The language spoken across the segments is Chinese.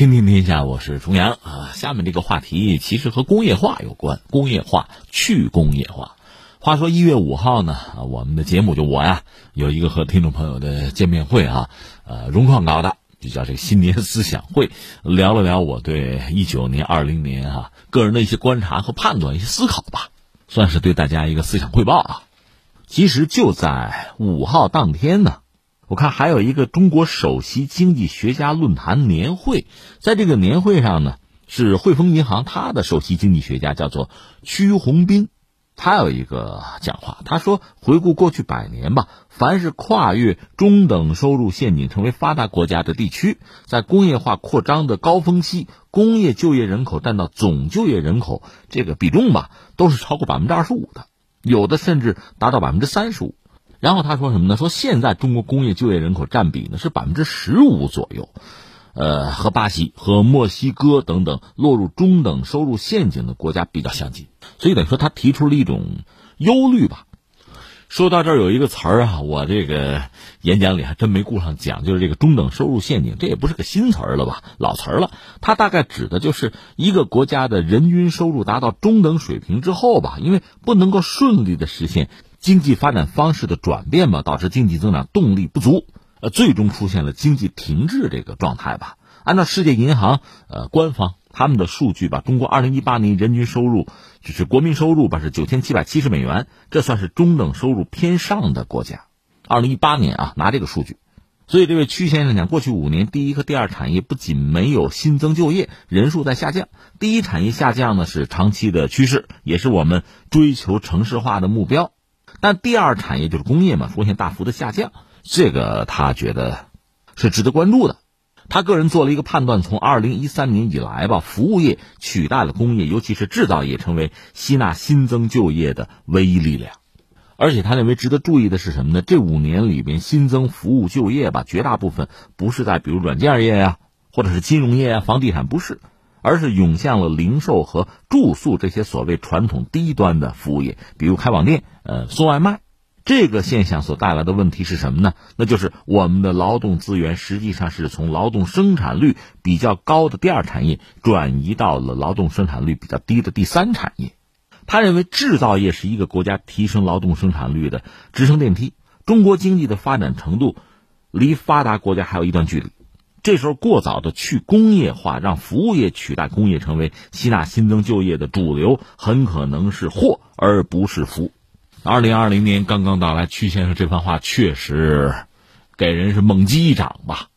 天天天下，我是重阳啊。下面这个话题其实和工业化有关，工业化、去工业化。话说一月五号呢，我们的节目就我呀有一个和听众朋友的见面会啊，呃，融创搞的，就叫这个新年思想会，聊了聊我对一九年、二零年啊个人的一些观察和判断、一些思考吧，算是对大家一个思想汇报啊。其实就在五号当天呢。我看还有一个中国首席经济学家论坛年会，在这个年会上呢，是汇丰银行它的首席经济学家叫做屈宏斌，他有一个讲话，他说：回顾过去百年吧，凡是跨越中等收入陷阱成为发达国家的地区，在工业化扩张的高峰期，工业就业人口占到总就业人口这个比重吧，都是超过百分之二十五的，有的甚至达到百分之三十五。然后他说什么呢？说现在中国工业就业人口占比呢是百分之十五左右，呃，和巴西和墨西哥等等落入中等收入陷阱的国家比较相近。所以等于说他提出了一种忧虑吧。说到这儿有一个词儿啊，我这个演讲里还真没顾上讲，就是这个中等收入陷阱，这也不是个新词儿了吧，老词儿了。它大概指的就是一个国家的人均收入达到中等水平之后吧，因为不能够顺利的实现。经济发展方式的转变吧，导致经济增长动力不足，呃，最终出现了经济停滞这个状态吧。按照世界银行呃官方他们的数据吧，中国二零一八年人均收入就是国民收入吧是九千七百七十美元，这算是中等收入偏上的国家。二零一八年啊，拿这个数据，所以这位屈先生讲，过去五年第一和第二产业不仅没有新增就业，人数在下降。第一产业下降呢是长期的趋势，也是我们追求城市化的目标。但第二产业就是工业嘛，出现大幅的下降，这个他觉得是值得关注的。他个人做了一个判断：从二零一三年以来吧，服务业取代了工业，尤其是制造业，成为吸纳新增就业的唯一力量。而且他认为值得注意的是什么呢？这五年里边新增服务就业吧，绝大部分不是在比如软件业呀，或者是金融业啊、房地产不是。而是涌向了零售和住宿这些所谓传统低端的服务业，比如开网店、呃送外卖。这个现象所带来的问题是什么呢？那就是我们的劳动资源实际上是从劳动生产率比较高的第二产业转移到了劳动生产率比较低的第三产业。他认为制造业是一个国家提升劳动生产率的直升电梯。中国经济的发展程度离发达国家还有一段距离。这时候过早的去工业化，让服务业取代工业成为吸纳新增就业的主流，很可能是祸而不是福。二零二零年刚刚到来，曲先生这番话确实给人是猛击一掌吧。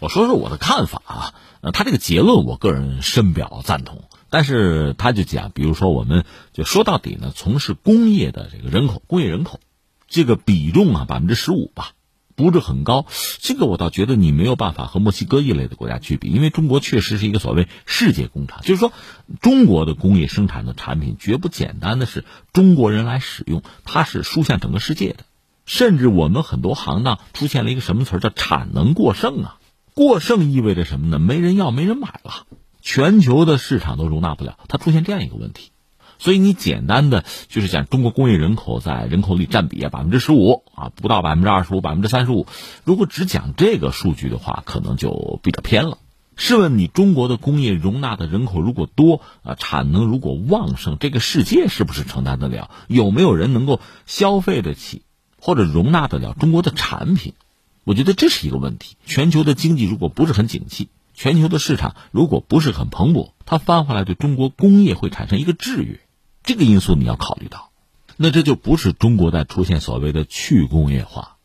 我说说我的看法啊，呃，他这个结论我个人深表赞同。但是他就讲，比如说我们就说到底呢，从事工业的这个人口，工业人口这个比重啊，百分之十五吧。不是很高，这个我倒觉得你没有办法和墨西哥一类的国家去比，因为中国确实是一个所谓世界工厂，就是说中国的工业生产的产品绝不简单的是中国人来使用，它是输向整个世界的，甚至我们很多行当出现了一个什么词儿叫产能过剩啊，过剩意味着什么呢？没人要，没人买了，全球的市场都容纳不了，它出现这样一个问题。所以你简单的就是讲中国工业人口在人口里占比啊百分之十五啊不到百分之二十五百分之三十五，如果只讲这个数据的话，可能就比较偏了。试问你中国的工业容纳的人口如果多啊，产能如果旺盛，这个世界是不是承担得了？有没有人能够消费得起或者容纳得了中国的产品？我觉得这是一个问题。全球的经济如果不是很景气，全球的市场如果不是很蓬勃，它翻回来对中国工业会产生一个制约。这个因素你要考虑到，那这就不是中国在出现所谓的去工业化，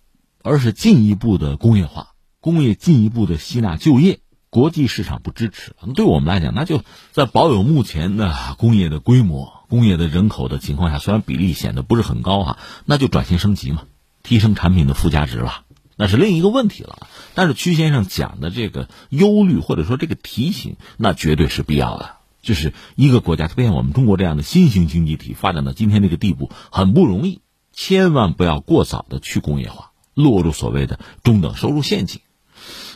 而是进一步的工业化，工业进一步的吸纳就业，国际市场不支持。那对我们来讲，那就在保有目前的工业的规模、工业的人口的情况下，虽然比例显得不是很高哈，那就转型升级嘛，提升产品的附加值了，那是另一个问题了。但是曲先生讲的这个忧虑或者说这个提醒，那绝对是必要的。就是一个国家，特别像我们中国这样的新型经济体发展到今天这个地步，很不容易。千万不要过早的去工业化，落入所谓的中等收入陷阱。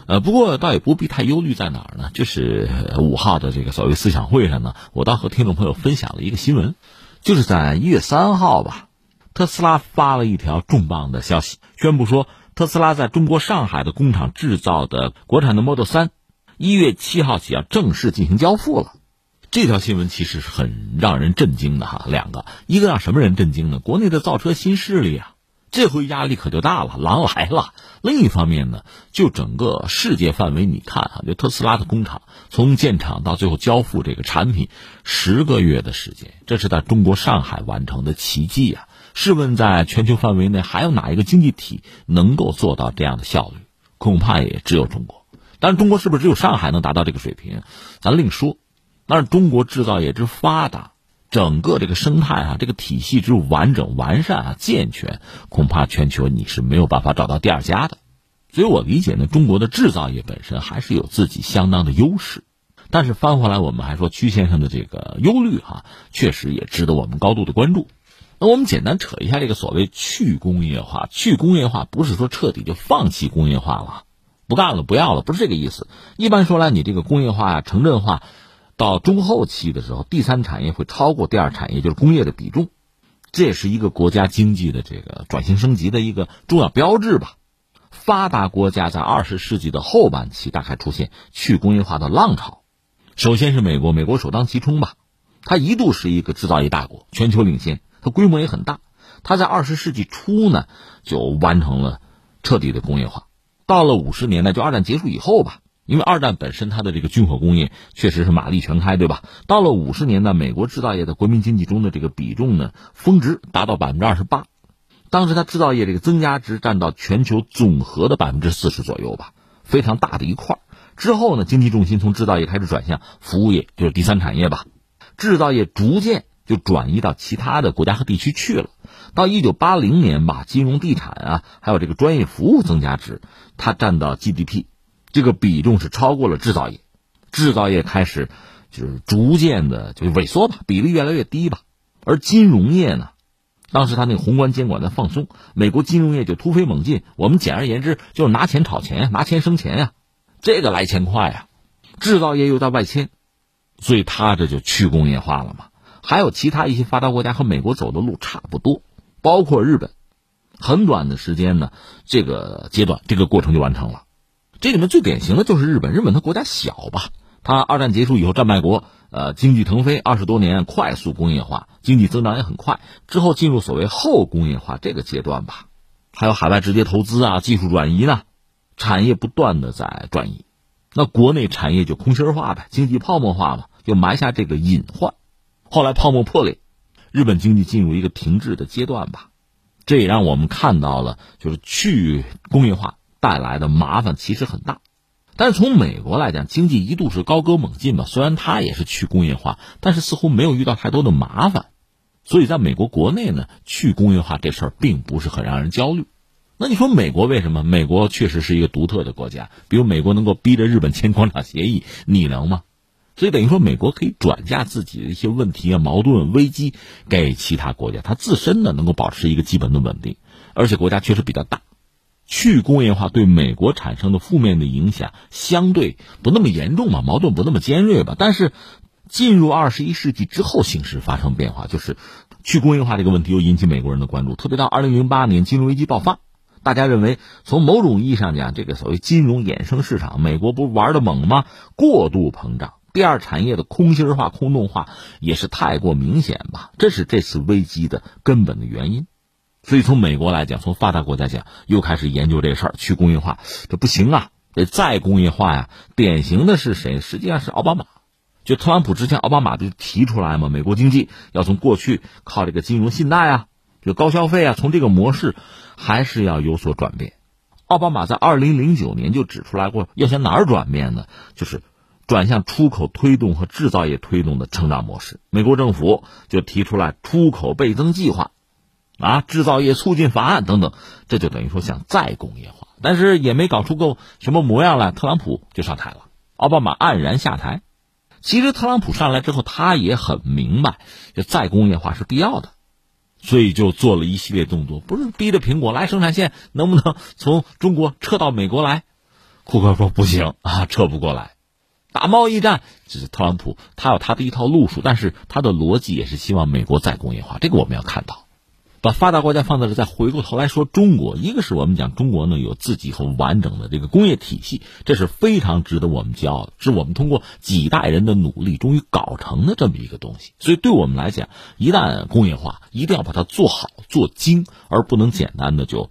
呃，不过倒也不必太忧虑，在哪儿呢？就是五号的这个所谓思想会上呢，我倒和听众朋友分享了一个新闻，就是在一月三号吧，特斯拉发了一条重磅的消息，宣布说，特斯拉在中国上海的工厂制造的国产的 Model 三。一月七号起要正式进行交付了。这条新闻其实是很让人震惊的哈。两个，一个让什么人震惊呢？国内的造车新势力啊，这回压力可就大了，狼来了。另一方面呢，就整个世界范围，你看啊，就特斯拉的工厂从建厂到最后交付这个产品，十个月的时间，这是在中国上海完成的奇迹啊！试问，在全球范围内，还有哪一个经济体能够做到这样的效率？恐怕也只有中国。但，中国是不是只有上海能达到这个水平？咱另说。但是，中国制造业之发达，整个这个生态啊，这个体系之完整、完善啊、健全，恐怕全球你是没有办法找到第二家的。所以我理解呢，中国的制造业本身还是有自己相当的优势。但是翻回来，我们还说曲先生的这个忧虑哈，确实也值得我们高度的关注。那我们简单扯一下这个所谓去工业化，去工业化不是说彻底就放弃工业化了，不干了不要了，不是这个意思。一般说来，你这个工业化、城镇化，到中后期的时候，第三产业会超过第二产业，就是工业的比重，这也是一个国家经济的这个转型升级的一个重要标志吧。发达国家在二十世纪的后半期大概出现去工业化的浪潮，首先是美国，美国首当其冲吧，它一度是一个制造业大国，全球领先。它规模也很大，它在二十世纪初呢就完成了彻底的工业化。到了五十年代，就二战结束以后吧，因为二战本身它的这个军火工业确实是马力全开，对吧？到了五十年代，美国制造业在国民经济中的这个比重呢峰值达到百分之二十八，当时它制造业这个增加值占到全球总和的百分之四十左右吧，非常大的一块。之后呢，经济重心从制造业开始转向服务业，就是第三产业吧，制造业逐渐。就转移到其他的国家和地区去了。到一九八零年吧，金融、地产啊，还有这个专业服务增加值，它占到 GDP 这个比重是超过了制造业，制造业开始就是逐渐的就萎缩吧，比例越来越低吧。而金融业呢，当时它那个宏观监管在放松，美国金融业就突飞猛进。我们简而言之就是拿钱炒钱，拿钱生钱呀，这个来钱快呀。制造业又在外迁，所以它这就去工业化了嘛。还有其他一些发达国家和美国走的路差不多，包括日本，很短的时间呢，这个阶段这个过程就完成了。这里面最典型的就是日本，日本它国家小吧，它二战结束以后战败国，呃，经济腾飞，二十多年快速工业化，经济增长也很快，之后进入所谓后工业化这个阶段吧，还有海外直接投资啊，技术转移呢，产业不断的在转移，那国内产业就空心化呗，经济泡沫化嘛，就埋下这个隐患。后来泡沫破裂，日本经济进入一个停滞的阶段吧，这也让我们看到了，就是去工业化带来的麻烦其实很大。但是从美国来讲，经济一度是高歌猛进嘛，虽然它也是去工业化，但是似乎没有遇到太多的麻烦，所以在美国国内呢，去工业化这事儿并不是很让人焦虑。那你说美国为什么？美国确实是一个独特的国家，比如美国能够逼着日本签广场协议，你能吗？所以等于说，美国可以转嫁自己的一些问题啊、矛盾、危机给其他国家，它自身呢能够保持一个基本的稳定，而且国家确实比较大，去工业化对美国产生的负面的影响相对不那么严重嘛，矛盾不那么尖锐吧。但是进入二十一世纪之后，形势发生变化，就是去工业化这个问题又引起美国人的关注，特别到二零零八年金融危机爆发，大家认为从某种意义上讲，这个所谓金融衍生市场，美国不是玩的猛吗？过度膨胀。第二产业的空心化、空洞化也是太过明显吧，这是这次危机的根本的原因。所以从美国来讲，从发达国家讲，又开始研究这事儿，去工业化这不行啊，得再工业化呀。典型的是谁？实际上是奥巴马。就特朗普之前，奥巴马就提出来嘛，美国经济要从过去靠这个金融信贷啊，就高消费啊，从这个模式还是要有所转变。奥巴马在二零零九年就指出来过，要向哪儿转变呢？就是。转向出口推动和制造业推动的成长模式，美国政府就提出来出口倍增计划，啊，制造业促进法案等等，这就等于说想再工业化，但是也没搞出个什么模样来，特朗普就上台了，奥巴马黯然下台。其实特朗普上来之后，他也很明白，就再工业化是必要的，所以就做了一系列动作，不是逼着苹果来生产线能不能从中国撤到美国来？库克说不行啊，撤不过来。打贸易战，这是特朗普，他有他的一套路数，但是他的逻辑也是希望美国再工业化，这个我们要看到。把发达国家放在这，再回过头来说中国，一个是我们讲中国呢有自己很完整的这个工业体系，这是非常值得我们骄傲，是我们通过几代人的努力终于搞成的这么一个东西。所以对我们来讲，一旦工业化，一定要把它做好做精，而不能简单的就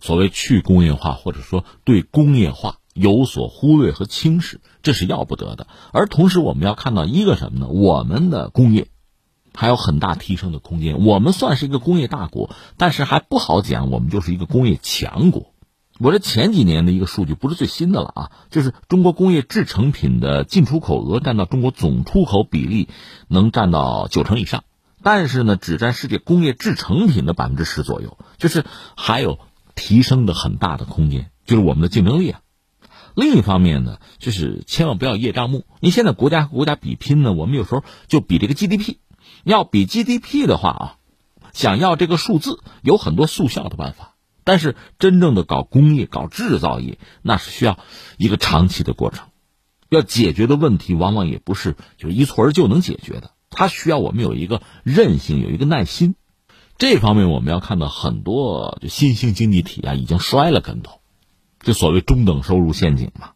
所谓去工业化，或者说对工业化有所忽略和轻视，这是要不得的。而同时，我们要看到一个什么呢？我们的工业。还有很大提升的空间。我们算是一个工业大国，但是还不好讲，我们就是一个工业强国。我这前几年的一个数据不是最新的了啊，就是中国工业制成品的进出口额占到中国总出口比例能占到九成以上，但是呢，只占世界工业制成品的百分之十左右，就是还有提升的很大的空间，就是我们的竞争力啊。另一方面呢，就是千万不要业障目。你现在国家和国家比拼呢，我们有时候就比这个 GDP。要比 GDP 的话啊，想要这个数字有很多速效的办法，但是真正的搞工业、搞制造业，那是需要一个长期的过程。要解决的问题往往也不是就一蹴而就能解决的，它需要我们有一个韧性，有一个耐心。这方面我们要看到很多就新兴经济体啊，已经摔了跟头，就所谓中等收入陷阱嘛。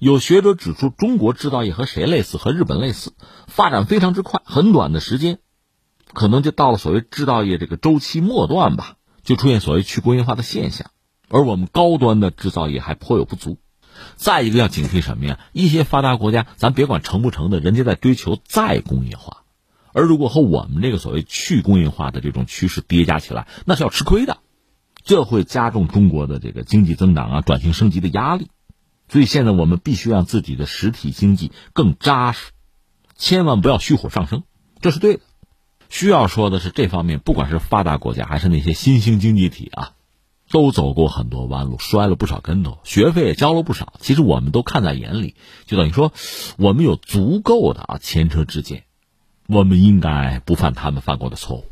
有学者指出，中国制造业和谁类似？和日本类似，发展非常之快，很短的时间，可能就到了所谓制造业这个周期末段吧，就出现所谓去工业化的现象。而我们高端的制造业还颇有不足。再一个要警惕什么呀？一些发达国家，咱别管成不成的，人家在追求再工业化，而如果和我们这个所谓去工业化的这种趋势叠加起来，那是要吃亏的，这会加重中国的这个经济增长啊、转型升级的压力。所以现在我们必须让自己的实体经济更扎实，千万不要虚火上升，这是对的。需要说的是，这方面不管是发达国家还是那些新兴经济体啊，都走过很多弯路，摔了不少跟头，学费也交了不少。其实我们都看在眼里，就等于说，我们有足够的啊前车之鉴，我们应该不犯他们犯过的错误。